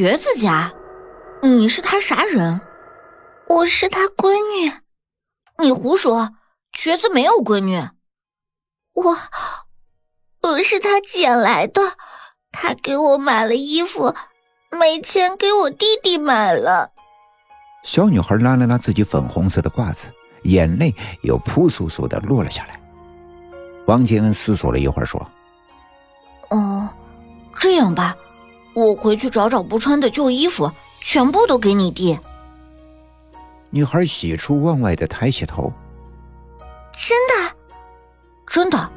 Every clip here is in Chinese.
瘸子家？你是他啥人？我是他闺女。你胡说，瘸子没有闺女。我，我是他捡来的。他给我买了衣服，没钱给我弟弟买了。小女孩拉了拉自己粉红色的褂子，眼泪又扑簌簌的落了下来。王杰恩思索了一会儿，说：“哦，这样吧，我回去找找不穿的旧衣服，全部都给你弟。”女孩喜出望外的抬起头：“真的，真的，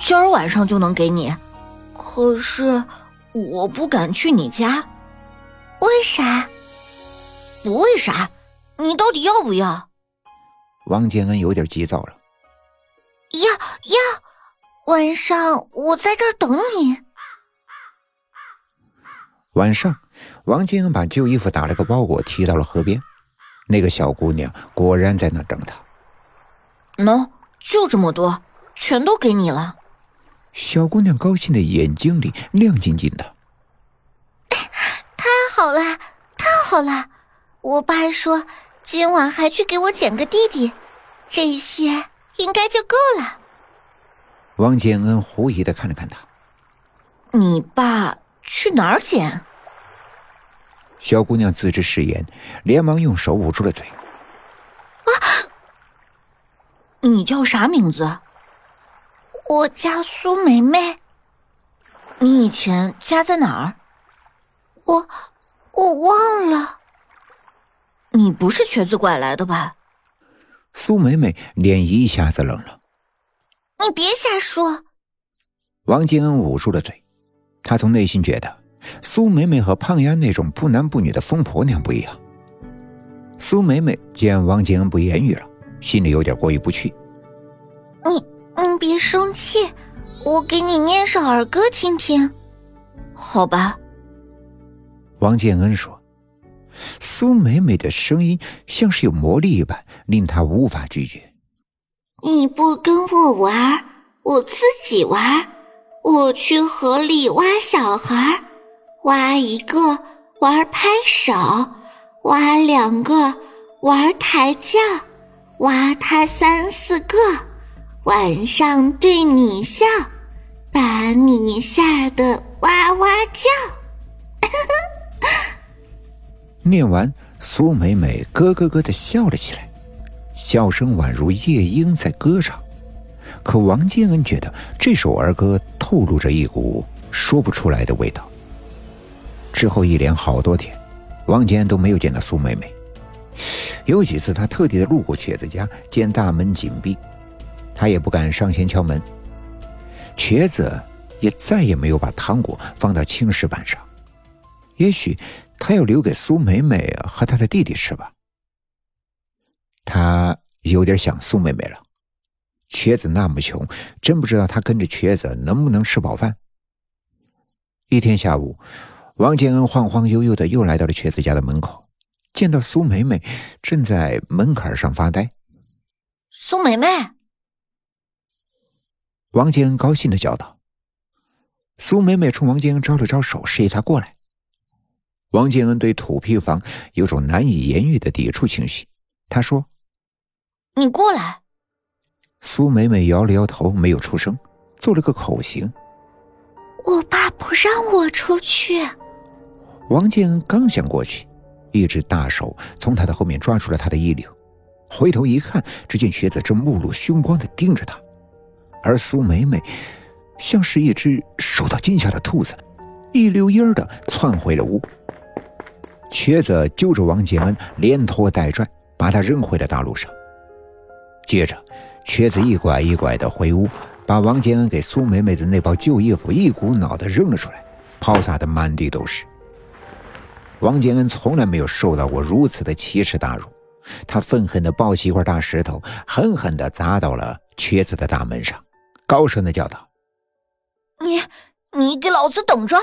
今儿晚上就能给你。可是我不敢去你家，为啥？不为啥？你到底要不要？”王建恩有点急躁了：“要要。”晚上我在这儿等你。晚上，王金恩把旧衣服打了个包裹，提到了河边。那个小姑娘果然在那等他。喏，就这么多，全都给你了。小姑娘高兴的眼睛里亮晶晶的。太好了，太好了！我爸说今晚还去给我捡个弟弟，这些应该就够了。王建恩狐疑的看了看他：“你爸去哪儿捡？”小姑娘自知失言，连忙用手捂住了嘴。“啊，你叫啥名字？”“我叫苏梅梅。”“你以前家在哪儿？”“我我忘了。”“你不是瘸子拐来的吧？”苏梅梅脸一下子冷了。你别瞎说！王金恩捂住了嘴，他从内心觉得苏梅梅和胖丫那种不男不女的疯婆娘不一样。苏梅梅见王金恩不言语了，心里有点过意不去。你你别生气，我给你念首儿歌听听，好吧？王建恩说：“苏美美的声音像是有魔力一般，令他无法拒绝。”你不跟我玩，我自己玩。我去河里挖小孩，挖一个玩拍手，挖两个玩抬轿，挖他三四个，晚上对你笑，把你吓得哇哇叫。念完，苏美美咯咯咯的笑了起来。笑声宛如夜莺在歌唱，可王建恩觉得这首儿歌透露着一股说不出来的味道。之后一连好多天，王坚都没有见到苏妹妹。有几次他特地的路过瘸子家，见大门紧闭，他也不敢上前敲门。瘸子也再也没有把糖果放到青石板上，也许他要留给苏美美和他的弟弟吃吧。他有点想苏妹妹了，瘸子那么穷，真不知道他跟着瘸子能不能吃饱饭。一天下午，王建恩晃晃悠悠的又来到了瘸子家的门口，见到苏梅梅正在门槛上发呆。苏梅梅，王建恩高兴的叫道。苏梅梅冲王建恩招了招手，示意他过来。王建恩对土坯房有种难以言喻的抵触情绪，他说。你过来。苏美美摇了摇头，没有出声，做了个口型。我爸不让我出去。王建恩刚想过去，一只大手从他的后面抓住了他的衣领，回头一看，只见瘸子正目露凶光的盯着他，而苏梅梅像是一只受到惊吓的兔子，一溜烟的窜回了屋。瘸子揪着王建恩，连拖带拽，把他扔回了大路上。接着，瘸子一拐一拐的回屋，把王建恩给苏梅梅的那包旧衣服一股脑的扔了出来，抛洒的满地都是。王建恩从来没有受到过如此的奇耻大辱，他愤恨的抱起一块大石头，狠狠的砸到了瘸子的大门上，高声的叫道：“你，你给老子等着！”